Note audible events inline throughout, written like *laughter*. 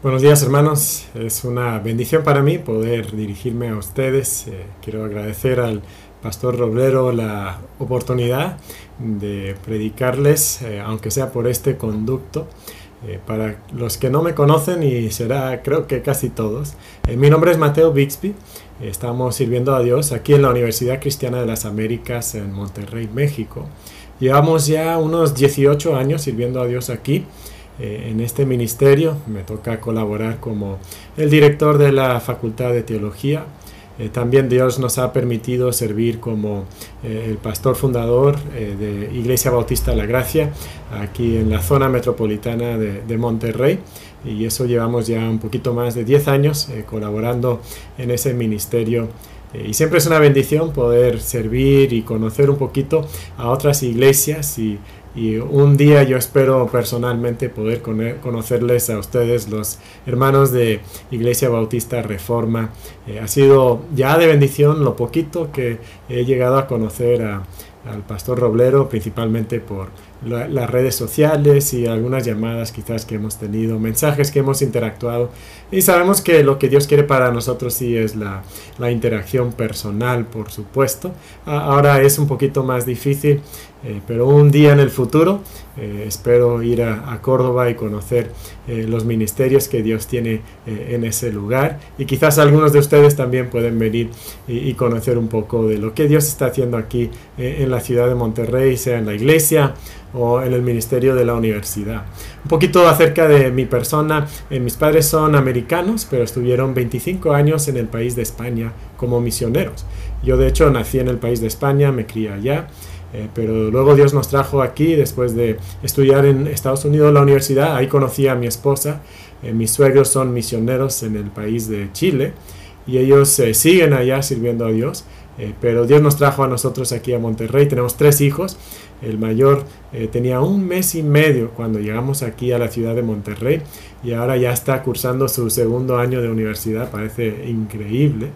Buenos días hermanos, es una bendición para mí poder dirigirme a ustedes. Eh, quiero agradecer al pastor Roblero la oportunidad de predicarles, eh, aunque sea por este conducto. Eh, para los que no me conocen, y será creo que casi todos, mi nombre es Mateo Bixby, estamos sirviendo a Dios aquí en la Universidad Cristiana de las Américas en Monterrey, México. Llevamos ya unos 18 años sirviendo a Dios aquí. Eh, en este ministerio. Me toca colaborar como el director de la Facultad de Teología. Eh, también Dios nos ha permitido servir como eh, el pastor fundador de Iglesia Bautista La Gracia, aquí en la zona metropolitana de, de Monterrey. Y eso llevamos ya un poquito más de 10 años colaborando en ese ministerio y siempre es una bendición poder servir y conocer un poquito a otras iglesias y y un día yo espero personalmente poder conocerles a ustedes, los hermanos de Iglesia Bautista Reforma. Eh, ha sido ya de bendición lo poquito que he llegado a conocer al pastor Roblero, principalmente por las redes sociales y algunas llamadas quizás que hemos tenido, mensajes que hemos interactuado. Y sabemos que lo que Dios quiere para nosotros sí es la, la interacción personal, por supuesto. Ahora es un poquito más difícil, eh, pero un día en el futuro eh, espero ir a, Córdoba y conocer eh, los ministerios que Dios tiene en ese lugar. Y quizás algunos de ustedes también pueden venir y, y conocer un poco de lo que Dios está haciendo aquí en la ciudad de Monterrey, sea en la iglesia o en el ministerio de la universidad. Un poquito acerca de mi persona. Eh, mis padres son americanos, pero estuvieron 25 años en el país de España como misioneros. Yo de hecho nací en el país de España, me crié allá. Eh, pero luego Dios nos trajo aquí después de estudiar en Estados Unidos la universidad. Ahí conocí a mi esposa. Eh, mis suegros son misioneros en el país de Chile y ellos siguen allá sirviendo a Dios. pero Dios nos trajo a nosotros aquí a Monterrey. Tenemos tres hijos. El mayor eh, tenía un mes y medio cuando llegamos aquí a la ciudad de Monterrey y ahora ya está cursando su segundo año de universidad, parece increíble.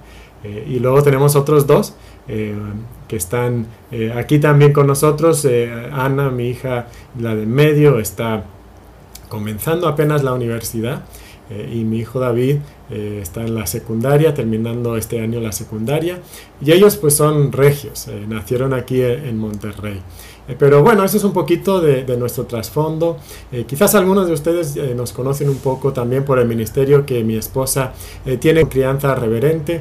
Eh, y luego tenemos otros dos eh, que están aquí también con nosotros. Ana, mi hija, la de medio, está comenzando apenas la universidad. y mi hijo David está en la secundaria, terminando este año la secundaria. Y ellos pues son regios, nacieron aquí en Monterrey. Eh, pero bueno, eso es un poquito de, nuestro trasfondo. Eh, quizás algunos de ustedes eh, nos conocen un poco también por el ministerio que mi esposa tiene crianza reverente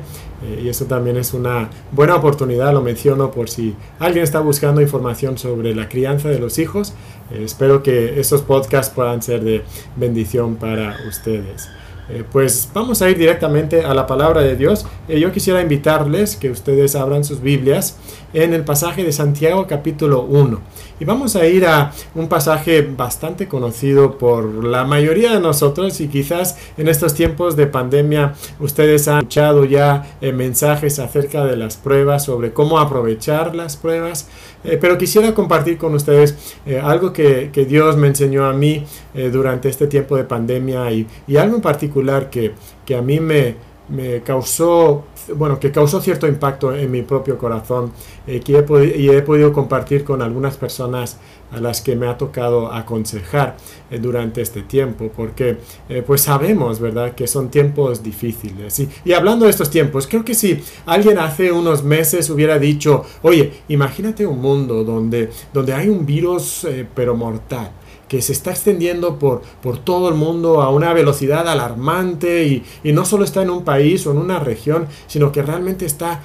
y eso también es una buena oportunidad, lo menciono por si alguien está buscando información sobre la crianza de los hijos. espero que esos podcasts puedan ser de bendición para ustedes. Eh, pues vamos a ir directamente a la palabra de Dios. Eh, yo quisiera invitarles que ustedes abran sus Biblias en el pasaje de Santiago capítulo 1. Y vamos a ir a un pasaje bastante conocido por la mayoría de nosotros y quizás en estos tiempos de pandemia ustedes han escuchado ya eh, mensajes acerca de las pruebas, sobre cómo aprovechar las pruebas. Eh, pero quisiera compartir con ustedes eh, algo que, Dios me enseñó a mí durante este tiempo de pandemia y, y algo en particular que, que a mí me, me causó, bueno, que causó cierto impacto en mi propio corazón eh, que he y he podido compartir con algunas personas a las que me ha tocado aconsejar eh, durante este tiempo, porque eh, pues sabemos, ¿verdad?, que son tiempos difíciles. Y, y hablando de estos tiempos, creo que si alguien hace unos meses hubiera dicho, oye, imagínate un mundo donde, donde hay un virus pero mortal, que se está extendiendo por, por todo el mundo a una velocidad alarmante y, y, no solo está en un país o en una región, sino que realmente está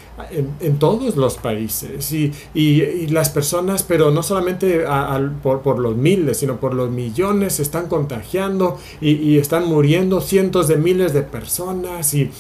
en, todos los países. Y, y, las personas, pero no solamente por, por, los miles, sino por los millones se están contagiando y, están muriendo cientos de miles de personas y,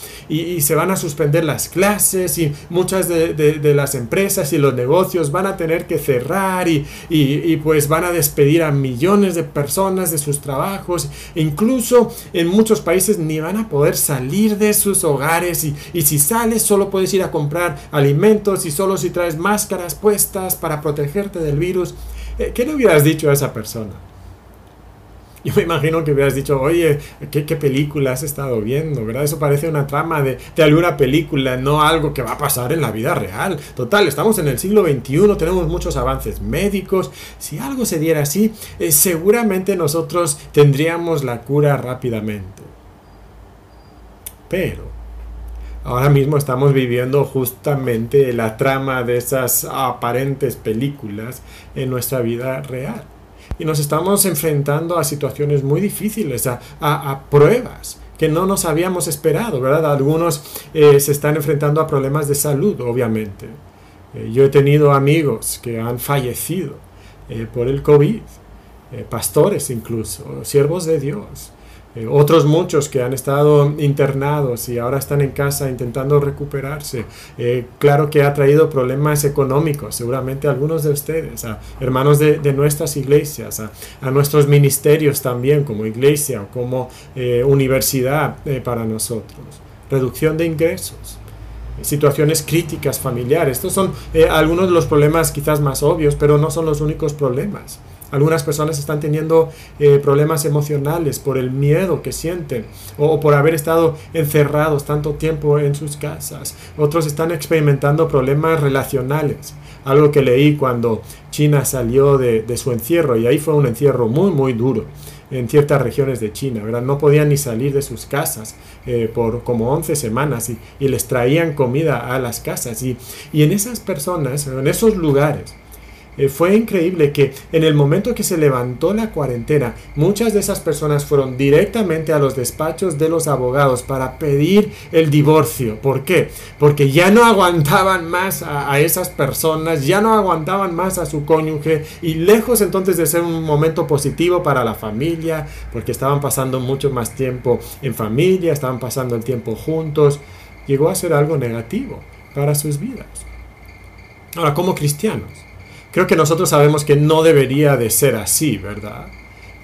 se van a suspender las clases y muchas de, de, de, las empresas y los negocios van a tener que cerrar y, y pues van a despedir a millones de personas de sus trabajos, incluso en muchos países ni van a poder salir de sus hogares y, y si sales solo puedes ir a comprar alimentos y solo si traes máscaras puestas para protegerte del virus. Eh, ¿Qué le hubieras dicho a esa persona? Yo me imagino que hubieras dicho, oye, ¿qué, película has estado viendo? ¿Verdad? Eso parece una trama de, alguna película, no algo que va a pasar en la vida real. Total, estamos en el siglo XXI, tenemos muchos avances médicos. Si algo se diera así, eh, seguramente nosotros tendríamos la cura rápidamente. Pero ahora mismo estamos viviendo justamente la trama de esas aparentes películas en nuestra vida real. Y nos estamos enfrentando a situaciones muy difíciles, a, pruebas que no nos habíamos esperado, ¿verdad? Algunos eh, se están enfrentando a problemas de salud, obviamente. Eh, yo he tenido amigos que han fallecido eh, por el COVID, pastores incluso, siervos de Dios. Eh, otros muchos que han estado internados y ahora están en casa intentando recuperarse. Eh, claro que ha traído problemas económicos, seguramente algunos de ustedes, a hermanos de, nuestras iglesias, a, nuestros ministerios también como iglesia o como eh, universidad para nosotros. Reducción de ingresos situaciones críticas familiares. Estos son algunos de los problemas quizás más obvios, pero no son los únicos problemas. Algunas personas están teniendo eh, problemas emocionales por el miedo que sienten o, por haber estado encerrados tanto tiempo en sus casas. Otros están experimentando problemas relacionales. Algo que leí cuando China salió de, su encierro y ahí fue un encierro muy muy duro en ciertas regiones de China, ¿verdad? No podían ni salir de sus casas eh, por como 11 semanas y, y, les traían comida a las casas. Y, y en esas personas, en esos lugares, eh, fue increíble que en el momento que se levantó la cuarentena, muchas de esas personas fueron directamente a los despachos de los abogados para pedir el divorcio. ¿Por qué? Porque ya no aguantaban más a, esas personas, ya no aguantaban más a su cónyuge y lejos entonces de ser un momento positivo para la familia, porque estaban pasando mucho más tiempo en familia, estaban pasando el tiempo juntos, llegó a ser algo negativo para sus vidas. Ahora, como cristianos, Creo que nosotros sabemos que no debería de ser así, ¿verdad?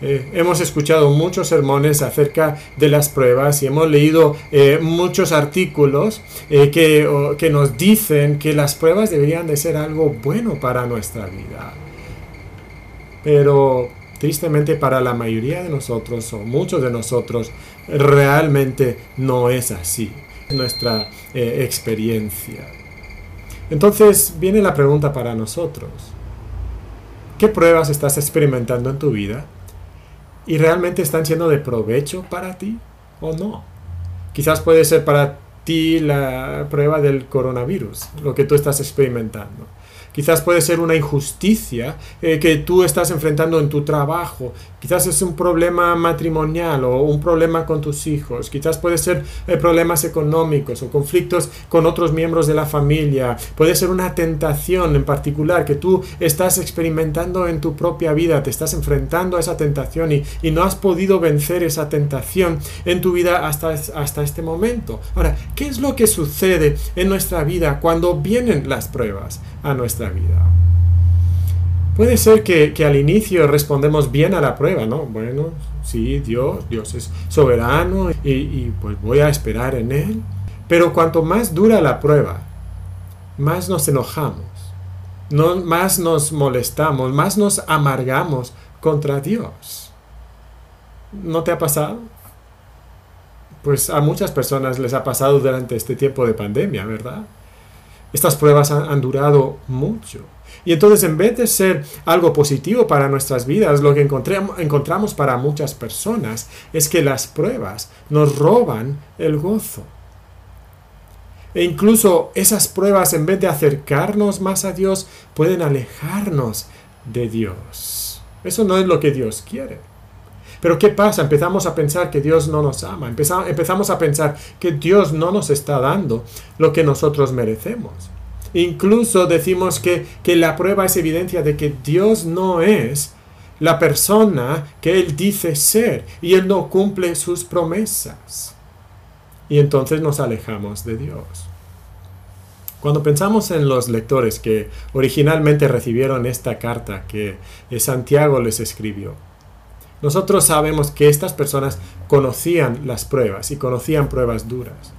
Eh, hemos escuchado muchos sermones acerca de las pruebas y hemos leído eh, muchos artículos eh, que, que nos dicen que las pruebas deberían de ser algo bueno para nuestra vida. Pero tristemente para la mayoría de nosotros o muchos de nosotros realmente no es así nuestra experiencia. Entonces viene la pregunta para nosotros. ¿Qué pruebas estás experimentando en tu vida? ¿Y realmente están siendo de provecho para ti o no? Quizás puede ser para ti la prueba del coronavirus, lo que tú estás experimentando. Quizás puede ser una injusticia eh, que tú estás enfrentando en tu trabajo. Quizás es un problema matrimonial o un problema con tus hijos. Quizás puede ser eh, problemas económicos o conflictos con otros miembros de la familia. Puede ser una tentación en particular que tú estás experimentando en tu propia vida. Te estás enfrentando a esa tentación y, y no has podido vencer esa tentación en tu vida hasta, hasta este momento. Ahora, ¿qué es lo que sucede en nuestra vida cuando vienen las pruebas a nuestra vida. Puede ser que, al inicio respondemos bien a la prueba, ¿no? Bueno, sí, Dios, Dios es soberano y, pues voy a esperar en Él. Pero cuanto más dura la prueba, más nos enojamos, no, más nos molestamos, más nos amargamos contra Dios. ¿No te ha pasado? Pues a muchas personas les ha pasado durante este tiempo de pandemia, ¿verdad? Estas pruebas han, durado mucho. Y entonces en vez de ser algo positivo para nuestras vidas, lo que encontramos para muchas personas es que las pruebas nos roban el gozo. E incluso esas pruebas, en vez de acercarnos más a Dios, pueden alejarnos de Dios. Eso no es lo que Dios quiere. Pero ¿qué pasa? Empezamos a pensar que Dios no nos ama. Empezamos a pensar que Dios no nos está dando lo que nosotros merecemos. Incluso decimos que, que la prueba es evidencia de que Dios no es la persona que Él dice ser y Él no cumple sus promesas. Y entonces nos alejamos de Dios. Cuando pensamos en los lectores que originalmente recibieron esta carta que Santiago les escribió, nosotros sabemos que estas personas conocían las pruebas y conocían pruebas duras.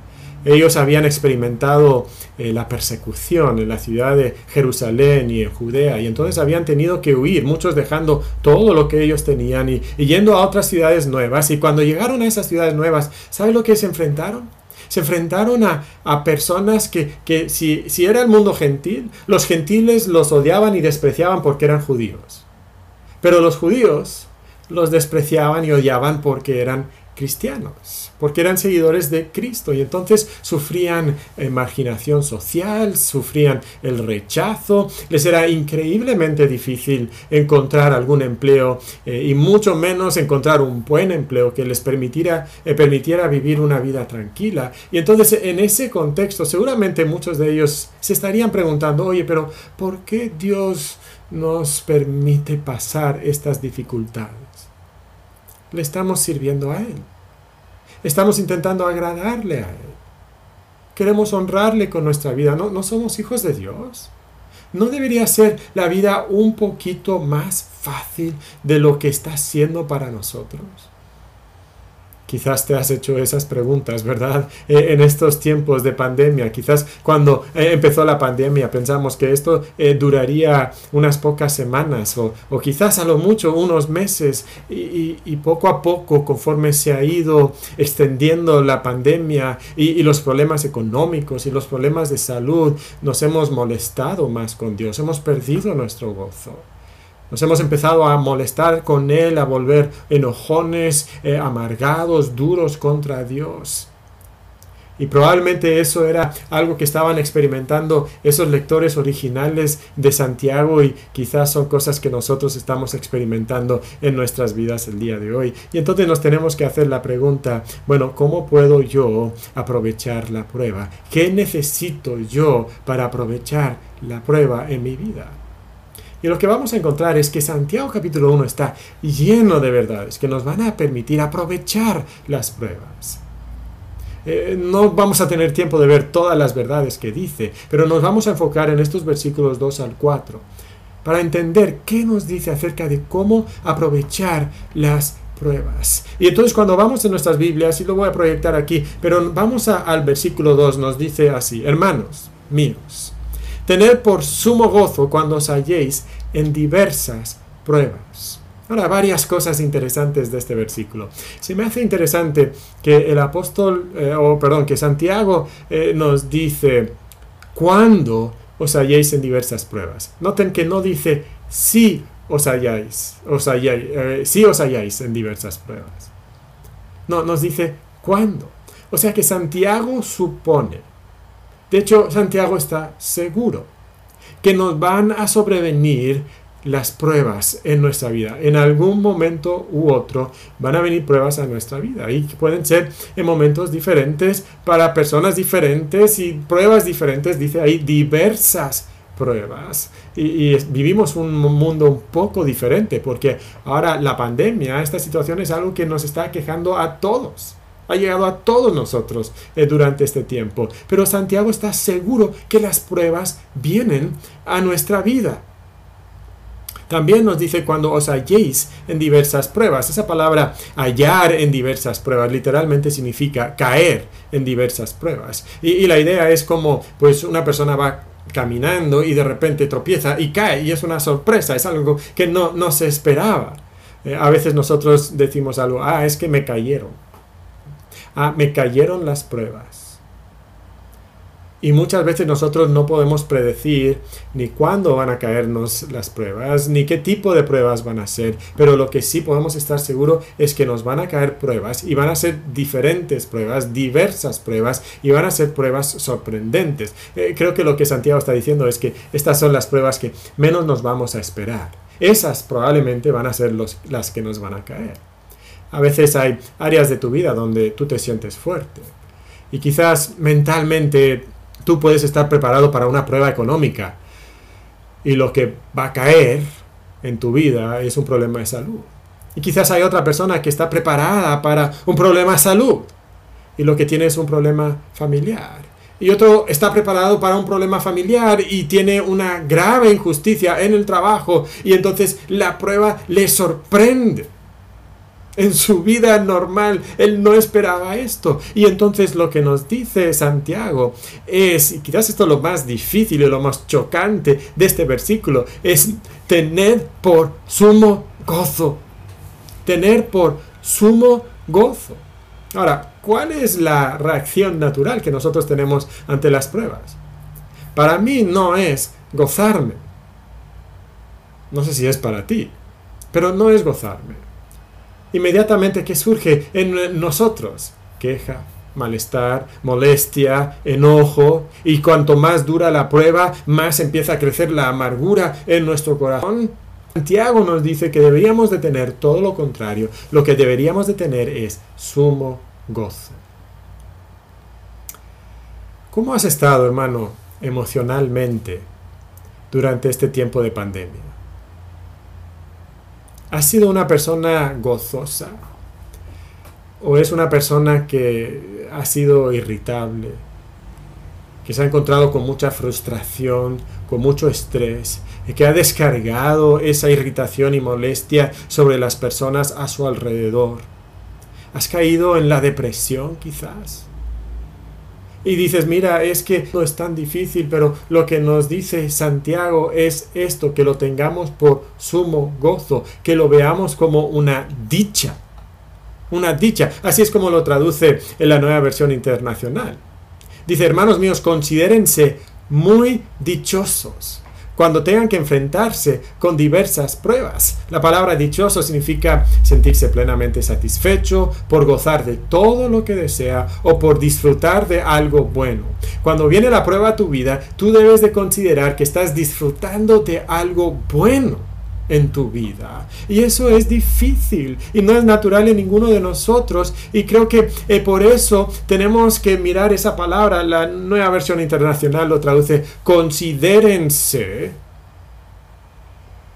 Ellos habían experimentado eh, la persecución en la ciudad de Jerusalén y en Judea y entonces habían tenido que huir, muchos dejando todo lo que ellos tenían y, yendo a otras ciudades nuevas. Y cuando llegaron a esas ciudades nuevas, ¿sabe lo que se enfrentaron? Se enfrentaron a, personas que, que si, si era el mundo gentil, los gentiles los odiaban y despreciaban porque eran judíos. Pero los judíos los despreciaban y odiaban porque eran cristianos, porque eran seguidores de Cristo y entonces sufrían eh, marginación social, sufrían el rechazo, les era increíblemente difícil encontrar algún empleo eh, y mucho menos encontrar un buen empleo que les permitiera, eh, permitiera vivir una vida tranquila. Y entonces en ese contexto seguramente muchos de ellos se estarían preguntando, oye, pero ¿por qué Dios nos permite pasar estas dificultades? Le estamos sirviendo a Él. Estamos intentando agradarle a Él. Queremos honrarle con nuestra vida. ¿No, no somos hijos de Dios? ¿No debería ser la vida un poquito más fácil de lo que está siendo para nosotros? Quizás te has hecho esas preguntas, ¿verdad? Eh, en estos tiempos de pandemia, quizás cuando eh, empezó la pandemia pensamos que esto eh, duraría unas pocas semanas o, quizás a lo mucho unos meses y, poco a poco conforme se ha ido extendiendo la pandemia y los problemas económicos y los problemas de salud, nos hemos molestado más con Dios, hemos perdido nuestro gozo. Nos hemos empezado a molestar con Él, a volver enojones, eh, amargados, duros contra Dios. Y probablemente eso era algo que estaban experimentando esos lectores originales de Santiago y quizás son cosas que nosotros estamos experimentando en nuestras vidas el día de hoy. Y entonces nos tenemos que hacer la pregunta, bueno, ¿cómo puedo yo aprovechar la prueba? ¿Qué necesito yo para aprovechar la prueba en mi vida? Y lo que vamos a encontrar es que Santiago capítulo 1 está lleno de verdades que nos van a permitir aprovechar las pruebas. Eh, no vamos a tener tiempo de ver todas las verdades que dice, pero nos vamos a enfocar en estos versículos 2 al 4 para entender qué nos dice acerca de cómo aprovechar las pruebas. Y entonces cuando vamos en nuestras Biblias, y lo voy a proyectar aquí, pero vamos al versículo 2, nos dice así, hermanos míos, Tener por sumo gozo cuando os halléis en diversas pruebas. Ahora, varias cosas interesantes de este versículo. Se me hace interesante que el apóstol, eh, o perdón, que Santiago eh, nos dice, cuando os halléis en diversas pruebas. Noten que no dice si os halláis, os halláis eh, si os halláis en diversas pruebas. No, nos dice cuándo. O sea que Santiago supone de hecho, Santiago está seguro que nos van a sobrevenir las pruebas en nuestra vida. En algún momento u otro van a venir pruebas a nuestra vida y pueden ser en momentos diferentes para personas diferentes y pruebas diferentes, dice ahí, diversas pruebas. Y, y, vivimos un mundo un poco diferente porque ahora la pandemia, esta situación es algo que nos está quejando a todos ha llegado a todos nosotros eh, durante este tiempo. Pero Santiago está seguro que las pruebas vienen a nuestra vida. También nos dice cuando os halléis en diversas pruebas. Esa palabra hallar en diversas pruebas literalmente significa caer en diversas pruebas. Y, la idea es como pues una persona va caminando y de repente tropieza y cae y es una sorpresa, es algo que no, no se esperaba. Eh, a veces nosotros decimos algo, ah, es que me cayeron ah, me cayeron las pruebas. Y muchas veces nosotros no podemos predecir ni cuándo van a caernos las pruebas, ni qué tipo de pruebas van a ser, pero lo que sí podemos estar seguros es que nos van a caer pruebas y van a ser diferentes pruebas, diversas pruebas y van a ser pruebas sorprendentes. Eh, creo que lo que Santiago está diciendo es que estas son las pruebas que menos nos vamos a esperar. Esas probablemente van a ser las que nos van a caer. A veces hay áreas de tu vida donde tú te sientes fuerte. Y quizás mentalmente tú puedes estar preparado para una prueba económica. Y lo que va a caer en tu vida es un problema de salud. Y quizás hay otra persona que está preparada para un problema de salud. Y lo que tiene es un problema familiar. Y otro está preparado para un problema familiar y tiene una grave injusticia en el trabajo. Y entonces la prueba le sorprende en su vida normal. Él no esperaba esto. Y entonces lo que nos dice Santiago es, y quizás esto es lo más difícil y lo más chocante de este versículo, es tener por sumo gozo. Tener por sumo gozo. Ahora, ¿cuál es la reacción natural que nosotros tenemos ante las pruebas? Para mí no es gozarme. No sé si es para ti, pero no es gozarme inmediatamente ¿qué surge en nosotros? Queja, malestar, molestia, enojo, y cuanto más dura la prueba, más empieza a crecer la amargura en nuestro corazón. Santiago nos dice que deberíamos de tener todo lo contrario, lo que deberíamos de tener es sumo gozo. ¿Cómo has estado, hermano, emocionalmente durante este tiempo de pandemia? ¿Has sido una persona gozosa? ¿O es una persona que ha sido irritable? Que se ha encontrado con mucha frustración, con mucho estrés, y que ha descargado esa irritación y molestia sobre las personas a su alrededor. ¿Has caído en la depresión quizás? Y dices, mira, es que no es tan difícil, pero lo que nos dice Santiago es esto, que lo tengamos por sumo gozo, que lo veamos como una dicha, una dicha. Así es como lo traduce en la nueva versión internacional. Dice, hermanos míos, considérense muy dichosos cuando tengan que enfrentarse con diversas pruebas. La palabra dichoso significa sentirse plenamente satisfecho por gozar de todo lo que desea o por disfrutar de algo bueno. Cuando viene la prueba a tu vida, tú debes de considerar que estás disfrutando de algo bueno en tu vida. Y eso es difícil y no es natural en ninguno de nosotros. Y creo que eh, por eso tenemos que mirar esa palabra. La nueva versión internacional lo traduce considérense.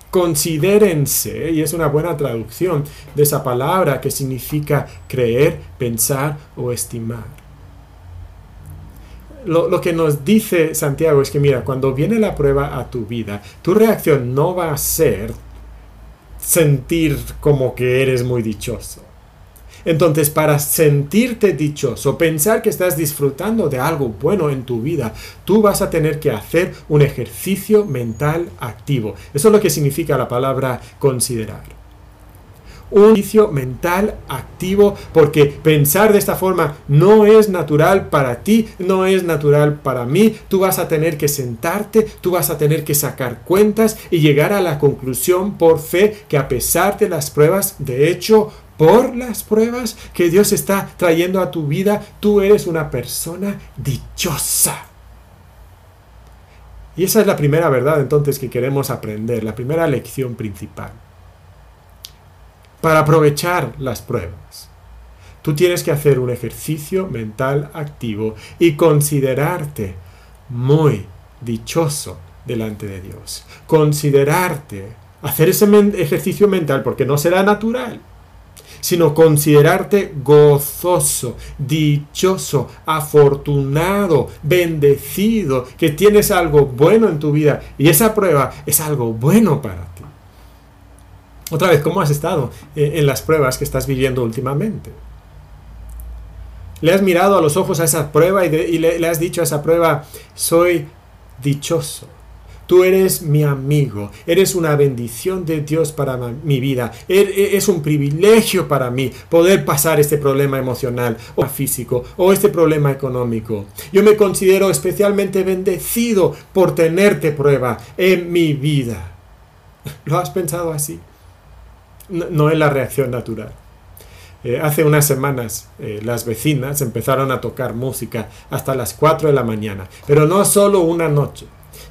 Considérense, y es una buena traducción de esa palabra que significa creer, pensar o estimar. Lo, que nos dice Santiago es que, mira, cuando viene la prueba a tu vida, tu reacción no va a ser sentir como que eres muy dichoso. Entonces, para sentirte dichoso, pensar que estás disfrutando de algo bueno en tu vida, tú vas a tener que hacer un ejercicio mental activo. Eso es lo que significa la palabra considerar un ejercicio mental activo porque pensar de esta forma no es natural para ti, no es natural para mí. Tú vas a tener que sentarte, tú vas a tener que sacar cuentas y llegar a la conclusión por fe que a pesar de las pruebas, de hecho, por las pruebas que Dios está trayendo a tu vida, tú eres una persona dichosa. Y esa es la primera verdad entonces que queremos aprender, la primera lección principal para aprovechar las pruebas. Tú tienes que hacer un ejercicio mental activo y considerarte muy dichoso delante de Dios. Considerarte, hacer ese ejercicio mental, porque no será natural, sino considerarte gozoso, dichoso, afortunado, bendecido, que tienes algo bueno en tu vida y esa prueba es algo bueno para ti. Otra vez, ¿cómo has estado eh, en las pruebas que estás viviendo últimamente? Le has mirado a los ojos a esa prueba y, le, has dicho a esa prueba, soy dichoso. Tú eres mi amigo, eres una bendición de Dios para mi vida. Er, e, es un privilegio para mí poder pasar este problema emocional o físico o este problema económico. Yo me considero especialmente bendecido por tenerte prueba en mi vida. *laughs* ¿Lo has pensado así? No, es la reacción natural. Eh, hace unas semanas eh, las vecinas empezaron a tocar música hasta las 4 de la mañana, pero no solo una noche.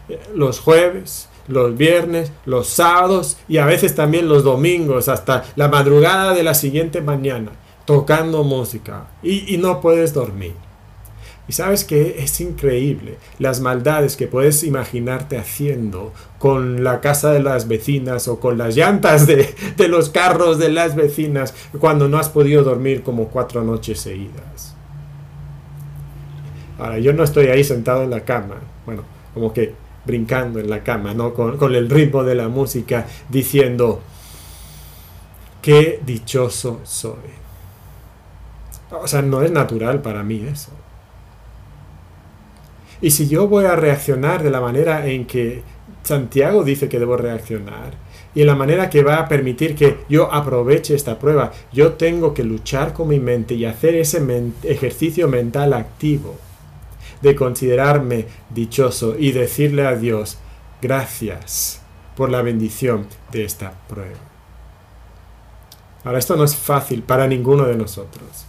Eh, los jueves, los viernes, los sábados y a veces también los domingos hasta la madrugada de la siguiente mañana, tocando música y no puedes dormir. Y sabes que es increíble las maldades que puedes imaginarte haciendo con la casa de las vecinas o con las llantas de, los carros de las vecinas cuando no has podido dormir como cuatro noches seguidas. Ahora, yo no estoy ahí sentado en la cama, bueno, como que brincando en la cama, ¿no? Con, con el ritmo de la música, diciendo, qué dichoso soy. O sea, no es natural para mí eso. Y si yo voy a reaccionar de la manera en que Santiago dice que debo reaccionar, y en la manera que va a permitir que yo aproveche esta prueba, yo tengo que luchar con mi mente y hacer ese ejercicio mental activo de considerarme dichoso y decirle a Dios, gracias por la bendición de esta prueba. Ahora, esto no es fácil para ninguno de nosotros.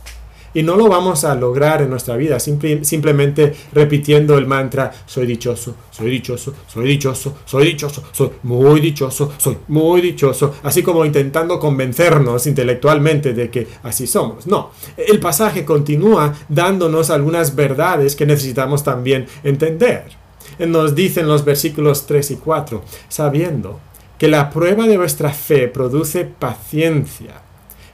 Y no lo vamos a lograr en nuestra vida simplemente repitiendo el mantra, soy dichoso, soy dichoso, soy dichoso, soy dichoso, soy muy dichoso, soy muy dichoso, así como intentando convencernos intelectualmente de que así somos. No, el pasaje continúa dándonos algunas verdades que necesitamos también entender. Nos dicen los versículos 3 y 4, sabiendo que la prueba de vuestra fe produce paciencia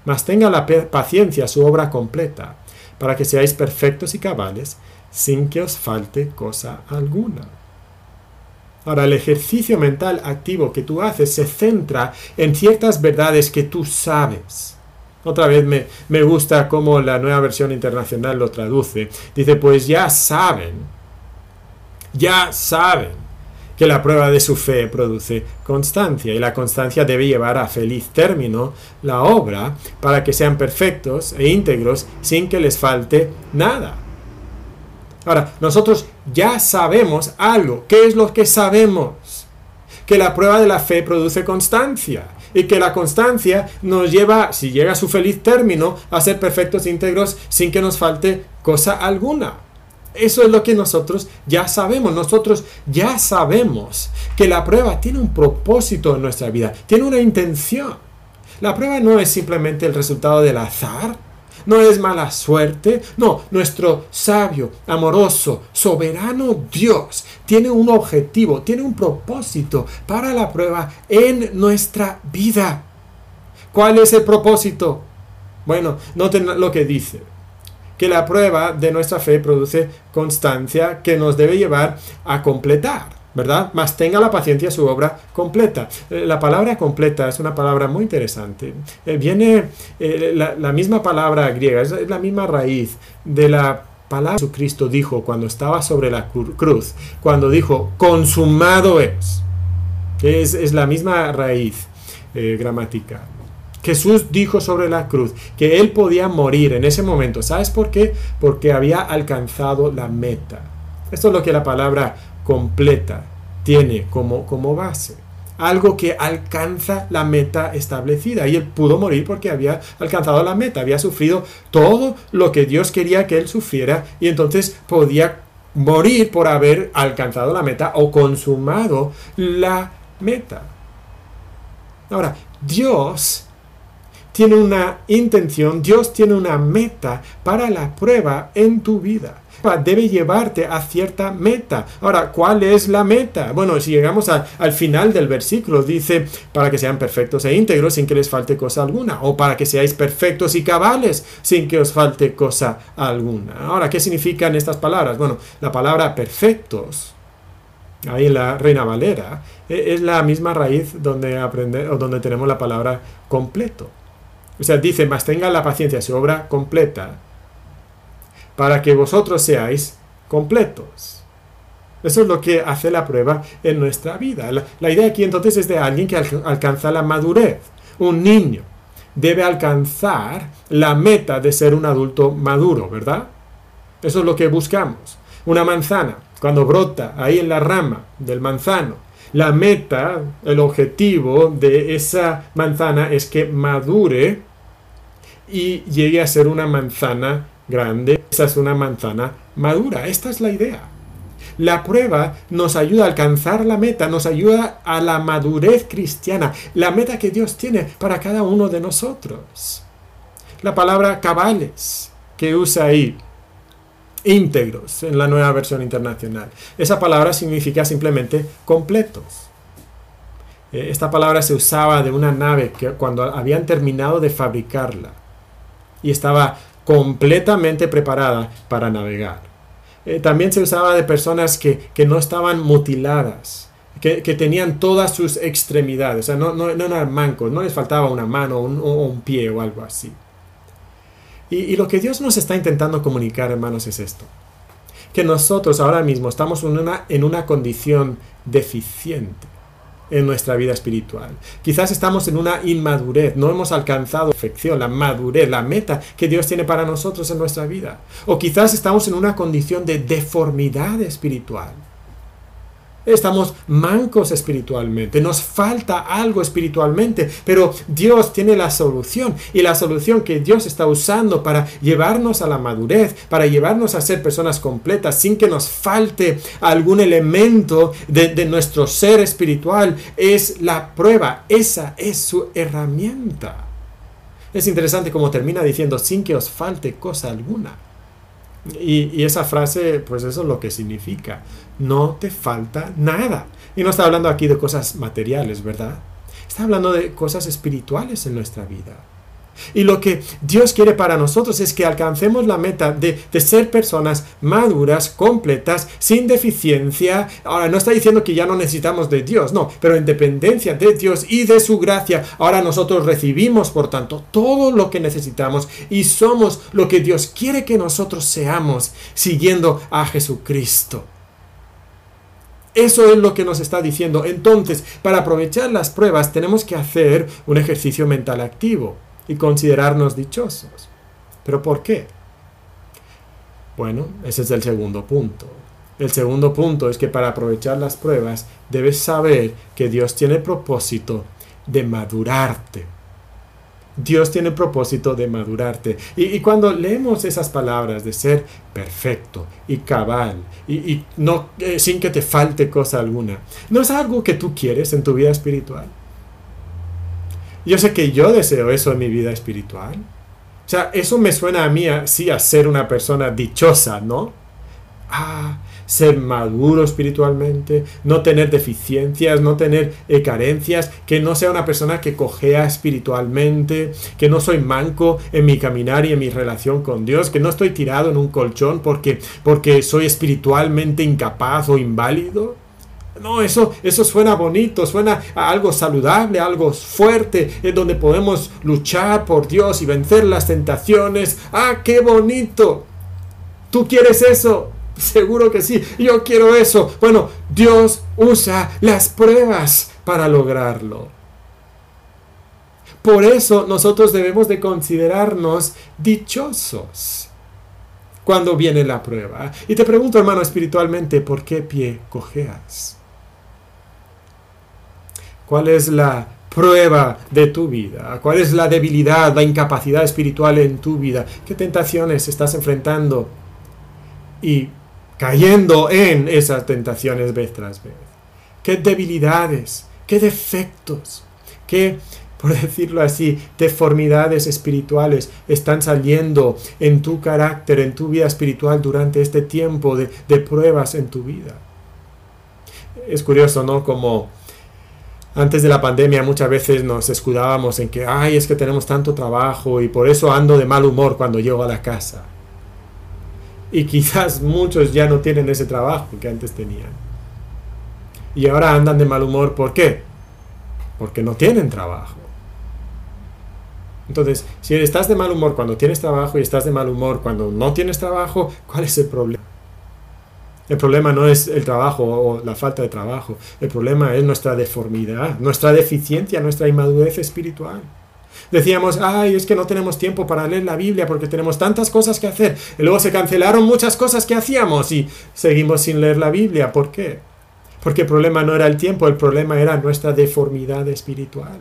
mas tenga la paciencia su obra completa, para que seáis perfectos y cabales, sin que os falte cosa alguna. Ahora, el ejercicio mental activo que tú haces se centra en ciertas verdades que tú sabes. Otra vez me, me gusta cómo la nueva versión internacional lo traduce. Dice, pues ya saben, ya saben que la prueba de su fe produce constancia y la constancia debe llevar a feliz término la obra para que sean perfectos e íntegros sin que les falte nada. Ahora, nosotros ya sabemos algo. ¿Qué es lo que sabemos? Que la prueba de la fe produce constancia y que la constancia nos lleva, si llega a su feliz término, a ser perfectos e íntegros sin que nos falte cosa alguna. Eso es lo que nosotros ya sabemos. Nosotros ya sabemos que la prueba tiene un propósito en nuestra vida, tiene una intención. La prueba no es simplemente el resultado del azar, no es mala suerte, no, nuestro sabio, amoroso, soberano Dios tiene un objetivo, tiene un propósito para la prueba en nuestra vida. ¿Cuál es el propósito? Bueno, noten lo que dice que la prueba de nuestra fe produce constancia que nos debe llevar a completar. ¿verdad? Más tenga la paciencia su obra completa. Eh, la palabra completa es una palabra muy interesante. Eh, viene eh, la, misma palabra griega, es, la misma raíz de la palabra que Jesucristo dijo cuando estaba sobre la cruz, cuando dijo, consumado es. Es, es la misma raíz gramatical. Jesús dijo sobre la cruz que él podía morir en ese momento. ¿Sabes por qué? Porque había alcanzado la meta. Esto es lo que la palabra completa tiene como, como base. Algo que alcanza la meta establecida. Y él pudo morir porque había alcanzado la meta, había sufrido todo lo que Dios quería que él sufriera y entonces podía morir por haber alcanzado la meta o consumado la meta. Ahora, Dios tiene una intención, Dios tiene una meta para la prueba en tu vida. Debe llevarte a cierta meta. Ahora, ¿cuál es la meta? Bueno, si llegamos al final del versículo, dice, para que sean perfectos e íntegros sin que les falte cosa alguna, o para que seáis perfectos y cabales sin que os falte cosa alguna. Ahora, ¿qué significan estas palabras? Bueno, la palabra perfectos, ahí en la Reina Valera, e, es la misma raíz donde, aprende, o donde tenemos la palabra completo. O sea, dice, más tenga la paciencia su obra completa, para que vosotros seáis completos. Eso es lo que hace la prueba en nuestra vida. La, idea aquí entonces es de alguien que alcanza la madurez. Un niño debe alcanzar la meta de ser un adulto maduro, ¿verdad? Eso es lo que buscamos. Una manzana, cuando brota ahí en la rama del manzano, la meta, el objetivo de esa manzana es que madure y llegue a ser una manzana grande. Esa es una manzana madura. Esta es la idea. La prueba nos ayuda a alcanzar la meta, nos ayuda a la madurez cristiana, la meta que Dios tiene para cada uno de nosotros. La palabra cabales que usa ahí íntegros en la nueva versión internacional. Esa palabra significa simplemente completos. Eh, esta palabra se usaba de una nave que cuando habían terminado de fabricarla y estaba completamente preparada para navegar. Eh, también se usaba de personas que, no estaban mutiladas, que, tenían todas sus extremidades, o sea, no, no, eran mancos, no les faltaba una mano o un pie o algo así. Y, lo que Dios nos está intentando comunicar, hermanos, es esto. Que nosotros ahora mismo estamos en una, en una condición deficiente en nuestra vida espiritual. Quizás estamos en una inmadurez, no hemos alcanzado la perfección, la madurez, la meta que Dios tiene para nosotros en nuestra vida. O quizás estamos en una condición de deformidad espiritual. Estamos mancos espiritualmente, nos falta algo espiritualmente, pero Dios tiene la solución y la solución que Dios está usando para llevarnos a la madurez, para llevarnos a ser personas completas sin que nos falte algún elemento de, de nuestro ser espiritual es la prueba, esa es su herramienta. Es interesante como termina diciendo sin que os falte cosa alguna. Y, esa frase, pues eso es lo que significa. No te falta nada. Y no está hablando aquí de cosas materiales, ¿verdad? Está hablando de cosas espirituales en nuestra vida. Y lo que Dios quiere para nosotros es que alcancemos la meta de, ser personas maduras, completas, sin deficiencia. Ahora, no está diciendo que ya no necesitamos de Dios, no, pero en dependencia de Dios y de su gracia, ahora nosotros recibimos, por tanto, todo lo que necesitamos y somos lo que Dios quiere que nosotros seamos, siguiendo a Jesucristo. Eso es lo que nos está diciendo. Entonces, para aprovechar las pruebas tenemos que hacer un ejercicio mental activo y considerarnos dichosos. ¿Pero por qué? Bueno, ese es el segundo punto. El segundo punto es que para aprovechar las pruebas debes saber que Dios tiene propósito de madurarte. Dios tiene propósito de madurarte. Y, cuando leemos esas palabras de ser perfecto y cabal y, no, eh, sin que te falte cosa alguna, ¿no es algo que tú quieres en tu vida espiritual? Yo sé que yo deseo eso en mi vida espiritual. O sea, eso me suena a mí así a ser una persona dichosa, ¿no? Ah, ser maduro espiritualmente, no tener deficiencias, no tener eh, carencias, que no sea una persona que cojea espiritualmente, que no soy manco en mi caminar y en mi relación con Dios, que no estoy tirado en un colchón porque, porque soy espiritualmente incapaz o inválido. No, eso, eso suena bonito, suena algo saludable, algo fuerte, en donde podemos luchar por Dios y vencer las tentaciones. ¡Ah, qué bonito! ¿Tú quieres eso? Seguro que sí, yo quiero eso. Bueno, Dios usa las pruebas para lograrlo. Por eso nosotros debemos de considerarnos dichosos cuando viene la prueba. Y te pregunto, hermano, espiritualmente, ¿por qué pie cojeas? ¿Cuál es la prueba de tu vida? ¿Cuál es la debilidad, la incapacidad espiritual en tu vida? ¿Qué tentaciones estás enfrentando? Y cayendo en esas tentaciones vez tras vez. ¿Qué debilidades? ¿Qué defectos? ¿Qué, por decirlo así, deformidades espirituales están saliendo en tu carácter, en tu vida espiritual durante este tiempo de, pruebas en tu vida? Es curioso, ¿no? Como antes de la pandemia muchas veces nos escudábamos en que, ay, es que tenemos tanto trabajo y por eso ando de mal humor cuando llego a la casa. Y quizás muchos ya no tienen ese trabajo que antes tenían. Y ahora andan de mal humor, ¿por qué? Porque no tienen trabajo. Entonces, si estás de mal humor cuando tienes trabajo y estás de mal humor cuando no tienes trabajo, ¿cuál es el problema? El problema no es el trabajo o la falta de trabajo. El problema es nuestra deformidad, nuestra deficiencia, nuestra inmadurez espiritual. Decíamos, ay, es que no tenemos tiempo para leer la Biblia porque tenemos tantas cosas que hacer. Y luego se cancelaron muchas cosas que hacíamos y seguimos sin leer la Biblia. ¿Por qué? Porque el problema no era el tiempo, el problema era nuestra deformidad espiritual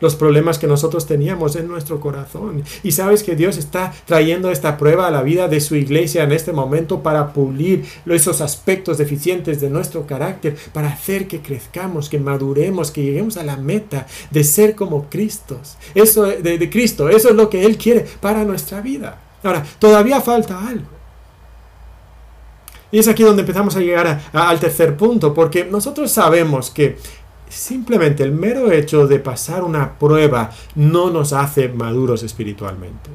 los problemas que nosotros teníamos en nuestro corazón. Y sabes que Dios está trayendo esta prueba a la vida de su iglesia en este momento para pulir esos aspectos deficientes de nuestro carácter, para hacer que crezcamos, que maduremos, que lleguemos a la meta de ser como Cristo. Eso de, Cristo, eso es lo que Él quiere para nuestra vida. Ahora, todavía falta algo. Y es aquí donde empezamos a llegar al tercer punto, porque nosotros sabemos que Simplemente el mero hecho de pasar una prueba no nos hace maduros espiritualmente.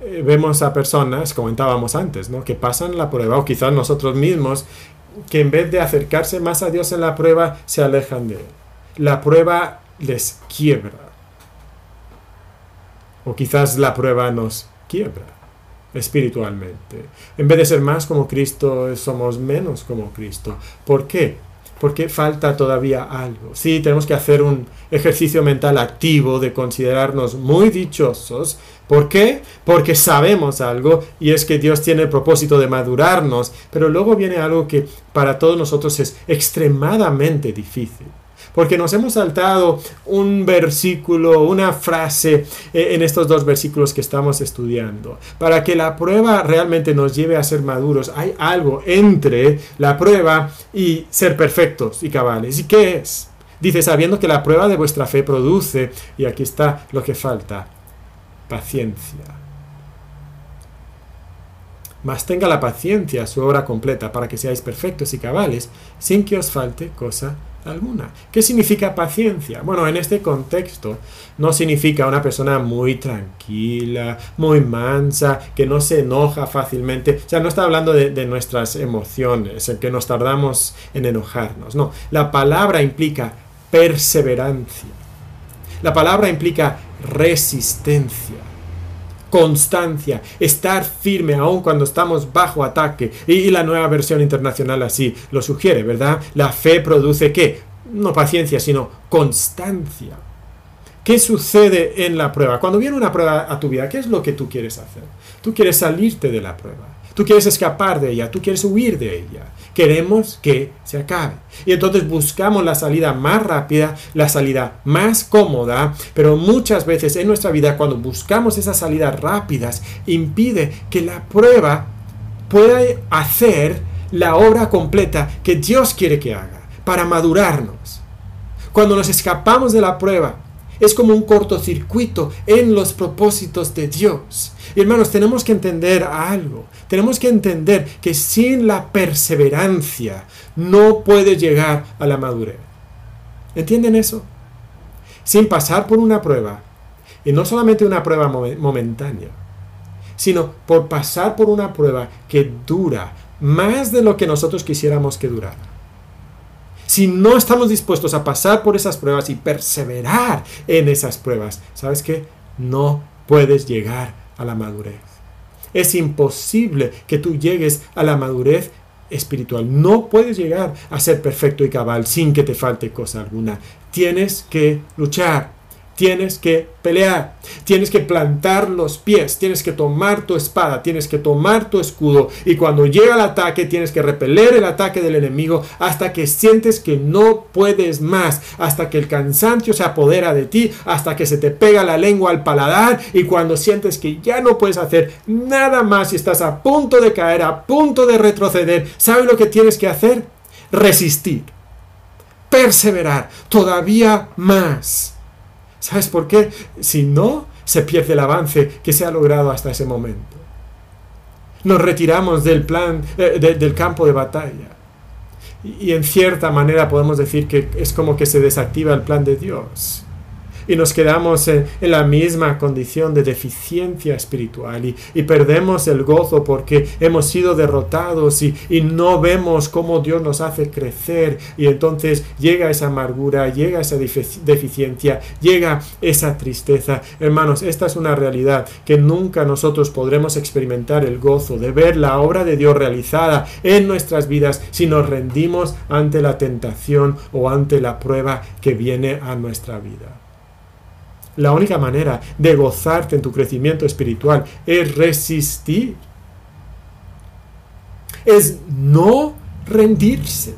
Eh, vemos a personas, comentábamos antes, ¿no? que pasan la prueba, o quizás nosotros mismos, que en vez de acercarse más a Dios en la prueba, se alejan de Él. La prueba les quiebra. O quizás la prueba nos quiebra espiritualmente. En vez de ser más como Cristo, somos menos como Cristo. ¿Por qué? porque falta todavía algo. Sí, tenemos que hacer un ejercicio mental activo de considerarnos muy dichosos. ¿Por qué? Porque sabemos algo y es que Dios tiene el propósito de madurarnos, pero luego viene algo que para todos nosotros es extremadamente difícil porque nos hemos saltado un versículo, una frase eh, en estos dos versículos que estamos estudiando. Para que la prueba realmente nos lleve a ser maduros, hay algo entre la prueba y ser perfectos y cabales. ¿Y qué es? Dice, sabiendo que la prueba de vuestra fe produce, y aquí está lo que falta, paciencia. Mas tenga la paciencia su obra completa para que seáis perfectos y cabales, sin que os falte cosa alguna. ¿Qué significa paciencia? Bueno, en este contexto no significa una persona muy tranquila, muy mansa, que no se enoja fácilmente. O sea, no está hablando de, de nuestras emociones, en que nos tardamos en enojarnos. No, la palabra implica perseverancia. La palabra implica resistencia constancia, estar firme aun cuando estamos bajo ataque. Y, la nueva versión internacional así lo sugiere, ¿verdad? La fe produce qué? No paciencia, sino constancia. ¿Qué sucede en la prueba? Cuando viene una prueba a tu vida, ¿qué es lo que tú quieres hacer? Tú quieres salirte de la prueba. Tú quieres escapar de ella, tú quieres huir de ella. Queremos que se acabe. Y entonces buscamos la salida más rápida, la salida más cómoda, pero muchas veces en nuestra vida cuando buscamos esas salidas rápidas impide que la prueba pueda hacer la obra completa que Dios quiere que haga para madurarnos. Cuando nos escapamos de la prueba, es como un cortocircuito en los propósitos de Dios. Y hermanos, tenemos que entender algo. Tenemos que entender que sin la perseverancia no puede llegar a la madurez. ¿Entienden eso? Sin pasar por una prueba, y no solamente una prueba momentánea, sino por pasar por una prueba que dura más de lo que nosotros quisiéramos que durara. Si no estamos dispuestos a pasar por esas pruebas y perseverar en esas pruebas, ¿sabes qué? No puedes llegar a la madurez. Es imposible que tú llegues a la madurez espiritual. No puedes llegar a ser perfecto y cabal sin que te falte cosa alguna. Tienes que luchar tienes que pelear, tienes que plantar los pies, tienes que tomar tu espada, tienes que tomar tu escudo y cuando llega el ataque tienes que repeler el ataque del enemigo hasta que sientes que no puedes más, hasta que el cansancio se apodera de ti, hasta que se te pega la lengua al paladar y cuando sientes que ya no puedes hacer nada más y estás a punto de caer, a punto de retroceder, ¿sabes lo que tienes que hacer? Resistir, perseverar todavía más ¿Sabes por qué? Si no, se pierde el avance que se ha logrado hasta ese momento. Nos retiramos del plan, eh, del campo de batalla. Y, y en cierta manera podemos decir que es como que se desactiva el plan de Dios y nos quedamos en, la misma condición de deficiencia espiritual y, perdemos el gozo porque hemos sido derrotados y, no vemos cómo Dios nos hace crecer y entonces llega esa amargura, llega esa deficiencia, llega esa tristeza. Hermanos, esta es una realidad que nunca nosotros podremos experimentar el gozo de ver la obra de Dios realizada en nuestras vidas si nos rendimos ante la tentación o ante la prueba que viene a nuestra vida. La única manera de gozarte en tu crecimiento espiritual es resistir. Es no rendirse.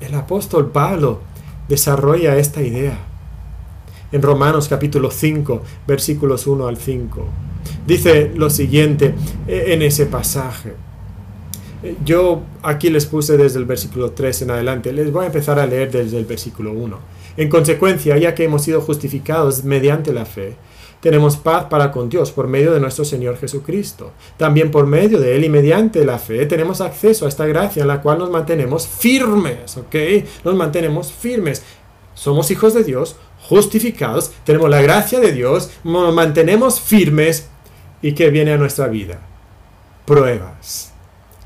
El apóstol Pablo desarrolla esta idea en Romanos capítulo 5, versículos 1 al 5. Dice lo siguiente en ese pasaje. Yo aquí les puse desde el versículo 3 en adelante. Les voy a empezar a leer desde el versículo 1. En consecuencia, ya que hemos sido justificados mediante la fe, tenemos paz para con Dios por medio de nuestro Señor Jesucristo. También por medio de Él y mediante la fe tenemos acceso a esta gracia en la cual nos mantenemos firmes, ¿ok? Nos mantenemos firmes. Somos hijos de Dios, justificados, tenemos la gracia de Dios, nos mantenemos firmes. ¿Y qué viene a nuestra vida? Pruebas.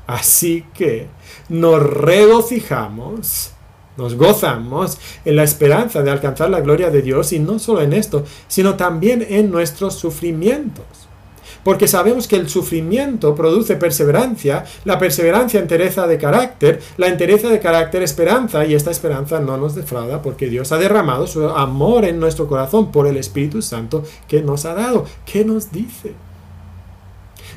Así que nos regocijamos nos gozamos en la esperanza de alcanzar la gloria de Dios y no solo en esto, sino también en nuestros sufrimientos. porque sabemos que el sufrimiento produce perseverancia, la perseverancia entereza de carácter, la entereza de carácter esperanza, y esta esperanza no nos defrauda porque Dios ha derramado su amor en nuestro corazón por el Espíritu Santo que nos ha dado. ¿Qué nos dice?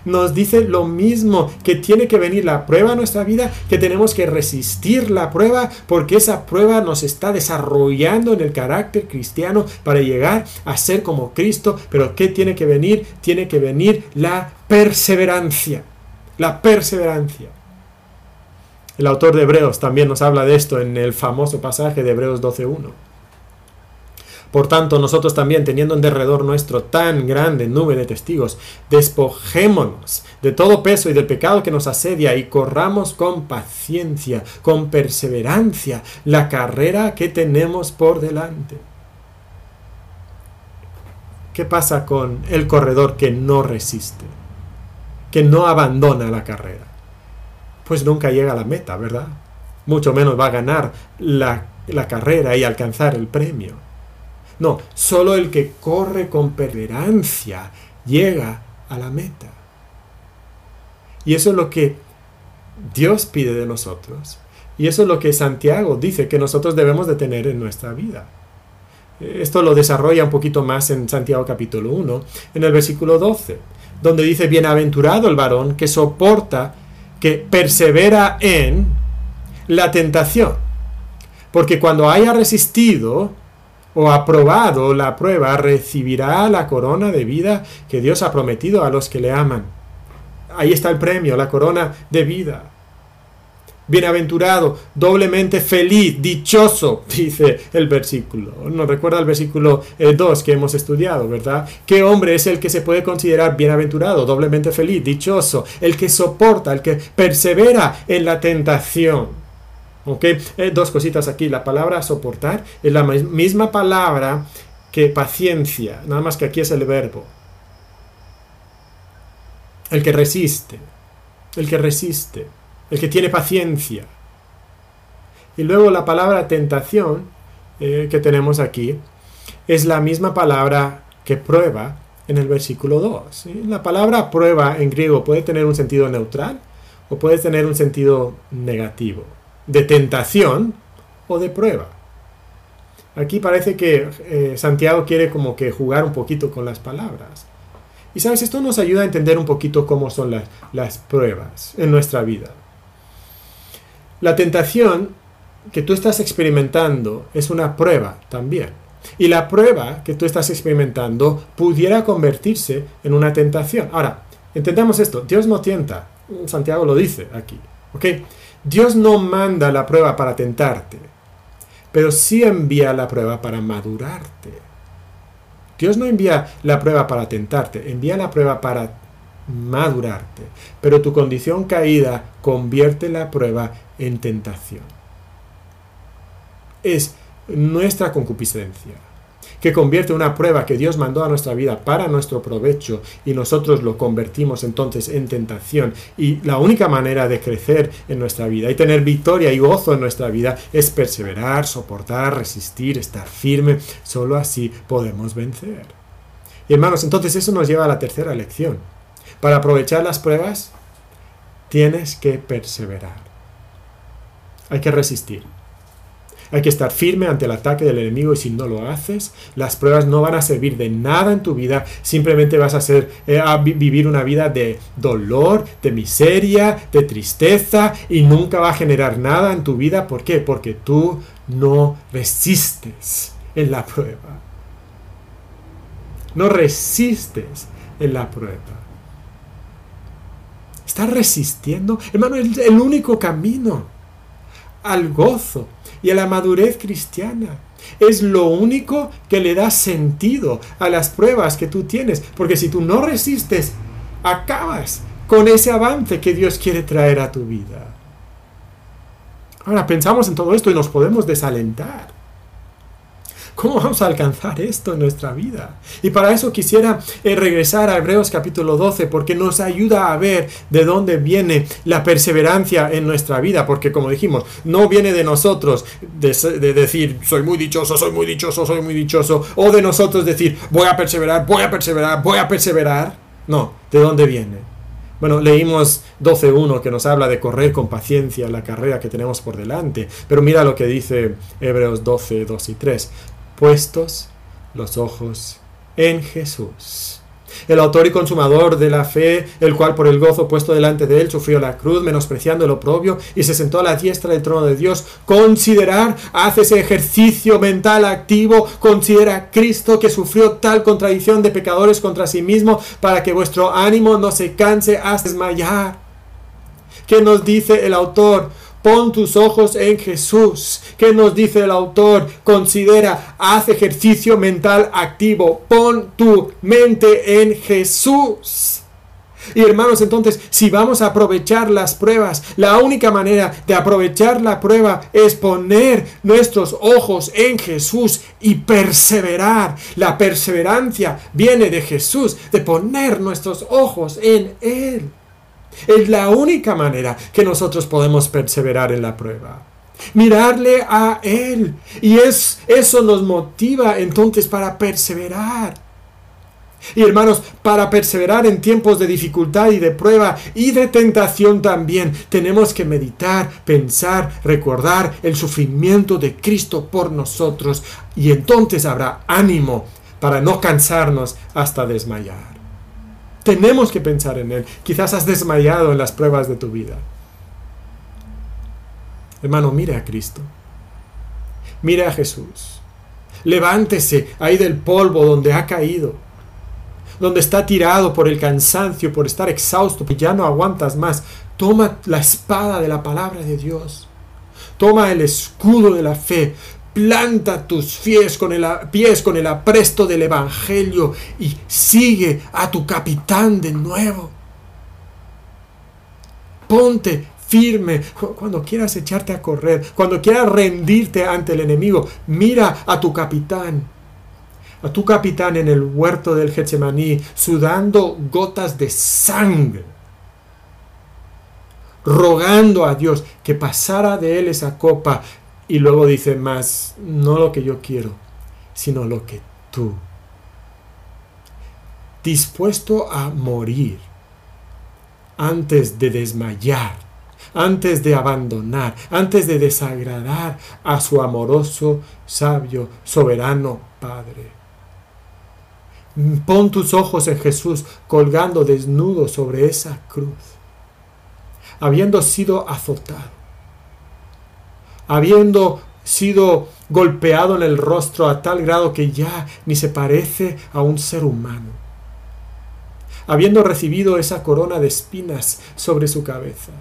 Nos dice lo mismo, que tiene que venir la prueba a nuestra vida, que tenemos que resistir la prueba, porque esa prueba nos está desarrollando en el carácter cristiano para llegar a ser como Cristo. Pero ¿qué tiene que venir? Tiene que venir la perseverancia. La perseverancia. El autor de Hebreos también nos habla de esto en el famoso pasaje de Hebreos 12.1. Por tanto, nosotros también, teniendo en derredor nuestro tan grande nube de testigos, despojémonos de todo peso y del pecado que nos asedia y corramos con paciencia, con perseverancia, la carrera que tenemos por delante. ¿Qué pasa con el corredor que no resiste? Que no abandona la carrera. Pues nunca llega a la meta, ¿verdad? Mucho menos va a ganar la, la carrera y alcanzar el premio. No, solo el que corre con perseverancia llega a la meta. Y eso es lo que Dios pide de nosotros. Y eso es lo que Santiago dice que nosotros debemos de tener en nuestra vida. Esto lo desarrolla un poquito más en Santiago capítulo 1, en el versículo 12, donde dice, bienaventurado el varón que soporta, que persevera en la tentación. Porque cuando haya resistido, o aprobado la prueba, recibirá la corona de vida que Dios ha prometido a los que le aman. Ahí está el premio, la corona de vida. Bienaventurado, doblemente feliz, dichoso, *laughs* dice el versículo. Nos recuerda el versículo 2 eh, que hemos estudiado, ¿verdad? ¿Qué hombre es el que se puede considerar bienaventurado, doblemente feliz, dichoso? El que soporta, el que persevera en la tentación Eh, dos cositas aquí. La palabra soportar es la misma palabra que paciencia, nada más que aquí es el verbo. El que resiste, el que resiste, el que tiene paciencia. Y luego la palabra tentación eh, que tenemos aquí es la misma palabra que prueba en el versículo 2. La palabra prueba en griego puede tener un sentido neutral o puede tener un sentido negativo de tentación o de prueba. Aquí parece que eh, Santiago quiere como que jugar un poquito con las palabras. Y sabes, esto nos ayuda a entender un poquito cómo son las, las pruebas en nuestra vida. La tentación que tú estás experimentando es una prueba también. Y la prueba que tú estás experimentando pudiera convertirse en una tentación. Ahora, entendamos esto, Dios no tienta. Santiago lo dice aquí. ¿ok? Dios no manda la prueba para tentarte, pero sí envía la prueba para madurarte. Dios no envía la prueba para tentarte, envía la prueba para madurarte. Pero tu condición caída convierte la prueba en tentación. Es nuestra concupiscencia que convierte una prueba que Dios mandó a nuestra vida para nuestro provecho y nosotros lo convertimos entonces en tentación. Y la única manera de crecer en nuestra vida y tener victoria y gozo en nuestra vida es perseverar, soportar, resistir, estar firme. Solo así podemos vencer. Y hermanos, entonces eso nos lleva a la tercera lección. Para aprovechar las pruebas, tienes que perseverar. Hay que resistir. Hay que estar firme ante el ataque del enemigo y si no lo haces, las pruebas no van a servir de nada en tu vida, simplemente vas a, hacer, eh, a vivir una vida de dolor, de miseria, de tristeza y nunca va a generar nada en tu vida. ¿Por qué? Porque tú no resistes en la prueba. No resistes en la prueba. Estás resistiendo. Hermano, es el único camino al gozo y a la madurez cristiana. Es lo único que le da sentido a las pruebas que tú tienes, porque si tú no resistes, acabas con ese avance que Dios quiere traer a tu vida. Ahora pensamos en todo esto y nos podemos desalentar. ¿Cómo vamos a alcanzar esto en nuestra vida? Y para eso quisiera eh, regresar a Hebreos capítulo 12 porque nos ayuda a ver de dónde viene la perseverancia en nuestra vida, porque como dijimos, no viene de nosotros de, de decir soy muy dichoso, soy muy dichoso, soy muy dichoso, o de nosotros decir voy a perseverar, voy a perseverar, voy a perseverar. No, ¿De dónde viene? Bueno, leímos 12.1 que nos habla de correr con paciencia la carrera que tenemos por delante, pero mira lo que dice Hebreos 12, 2 y 3. Puestos los ojos en Jesús el autor y consumador de la fe, el cual por el gozo puesto delante de él sufrió la cruz, menospreciando el oprobio, y se sentó a la diestra del trono de Dios. Considerar, hace ese ejercicio mental activo, considera a Cristo que sufrió tal contradicción de pecadores contra sí mismo, para que vuestro ánimo no se canse hasta desmayar. ¿Qué nos dice el autor? Pon tus ojos en Jesús. ¿Qué nos dice el autor? Considera, haz ejercicio mental activo. Pon tu mente en Jesús. Y hermanos, entonces, si vamos a aprovechar las pruebas, la única manera de aprovechar la prueba es poner nuestros ojos en Jesús y perseverar. La perseverancia viene de Jesús, de poner nuestros ojos en Él. Es la única manera que nosotros podemos perseverar en la prueba. Mirarle a Él. Y es, eso nos motiva entonces para perseverar. Y hermanos, para perseverar en tiempos de dificultad y de prueba y de tentación también, tenemos que meditar, pensar, recordar el sufrimiento de Cristo por nosotros. Y entonces habrá ánimo para no cansarnos hasta desmayar. Tenemos que pensar en Él. Quizás has desmayado en las pruebas de tu vida. Hermano, mire a Cristo. Mire a Jesús. Levántese ahí del polvo donde ha caído. Donde está tirado por el cansancio, por estar exhausto, que ya no aguantas más. Toma la espada de la palabra de Dios. Toma el escudo de la fe planta tus pies con, el, pies con el apresto del Evangelio y sigue a tu capitán de nuevo. Ponte firme cuando quieras echarte a correr, cuando quieras rendirte ante el enemigo. Mira a tu capitán, a tu capitán en el huerto del Getsemaní, sudando gotas de sangre, rogando a Dios que pasara de él esa copa y luego dice más, no lo que yo quiero, sino lo que tú. Dispuesto a morir antes de desmayar, antes de abandonar, antes de desagradar a su amoroso, sabio, soberano Padre. Pon tus ojos en Jesús colgando desnudo sobre esa cruz, habiendo sido azotado habiendo sido golpeado en el rostro a tal grado que ya ni se parece a un ser humano, habiendo recibido esa corona de espinas sobre su cabeza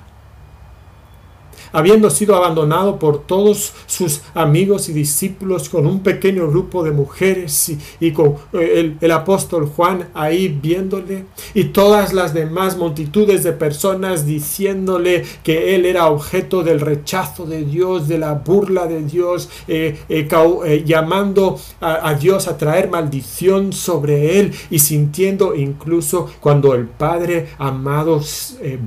habiendo sido abandonado por todos sus amigos y discípulos con un pequeño grupo de mujeres y, con eh, el, apóstol Juan ahí viéndole y todas las demás multitudes de personas diciéndole que él era objeto del rechazo de Dios, de la burla de Dios, eh, eh, llamando a, a Dios a traer maldición sobre él y sintiendo incluso cuando el Padre amado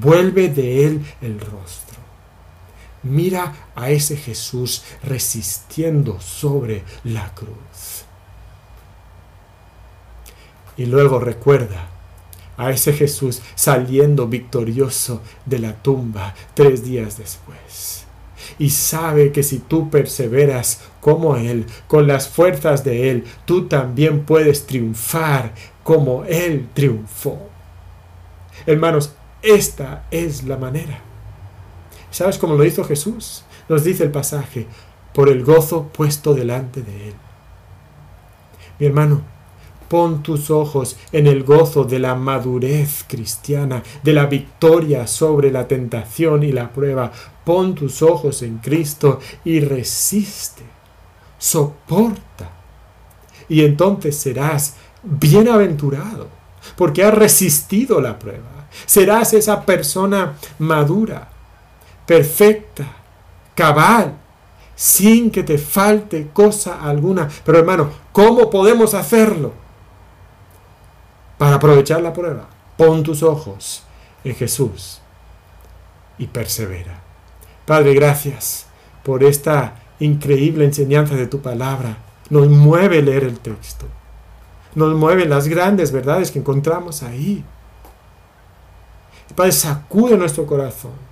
vuelve de él el rostro. Mira a ese Jesús resistiendo sobre la cruz. Y luego recuerda a ese Jesús saliendo victorioso de la tumba tres días después. Y sabe que si tú perseveras como Él, con las fuerzas de Él, tú también puedes triunfar como Él triunfó. Hermanos, esta es la manera. ¿Sabes cómo lo hizo Jesús? Nos dice el pasaje, por el gozo puesto delante de él. Mi hermano, pon tus ojos en el gozo de la madurez cristiana, de la victoria sobre la tentación y la prueba. Pon tus ojos en Cristo y resiste, soporta. Y entonces serás bienaventurado, porque has resistido la prueba. Serás esa persona madura perfecta, cabal, sin que te falte cosa alguna. Pero hermano, ¿cómo podemos hacerlo? Para aprovechar la prueba, pon tus ojos en Jesús y persevera. Padre, gracias por esta increíble enseñanza de tu palabra. Nos mueve leer el texto. Nos mueven las grandes verdades que encontramos ahí. Padre, sacude nuestro corazón.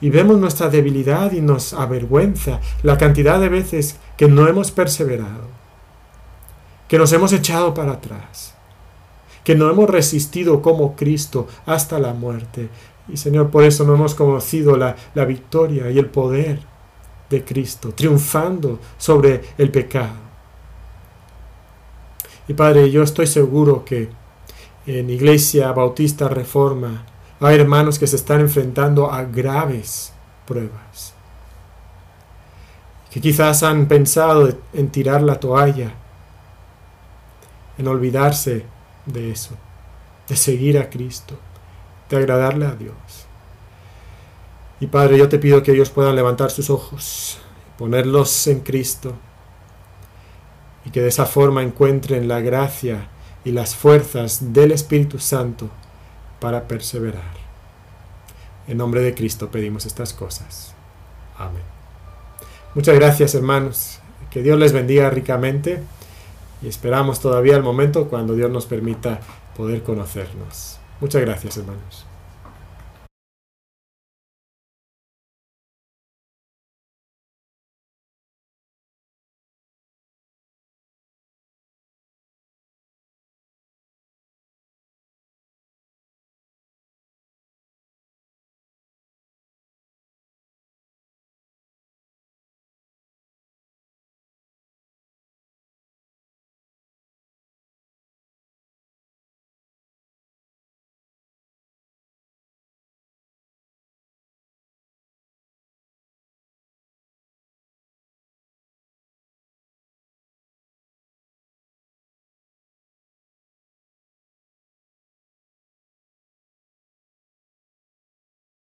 Y vemos nuestra debilidad y nos avergüenza la cantidad de veces que no hemos perseverado, que nos hemos echado para atrás, que no hemos resistido como Cristo hasta la muerte. Y Señor, por eso no hemos conocido la, la victoria y el poder de Cristo, triunfando sobre el pecado. Y Padre, yo estoy seguro que en Iglesia Bautista Reforma hay hermanos que se están enfrentando a graves pruebas. Que quizás han pensado en tirar la toalla, en olvidarse de eso, de seguir a Cristo, de agradarle a Dios. Y Padre, yo te pido que ellos puedan levantar sus ojos, ponerlos en Cristo, y que de esa forma encuentren la gracia y las fuerzas del Espíritu Santo para perseverar. En nombre de Cristo pedimos estas cosas. Amén. Muchas gracias hermanos. Que Dios les bendiga ricamente y esperamos todavía el momento cuando Dios nos permita poder conocernos. Muchas gracias hermanos.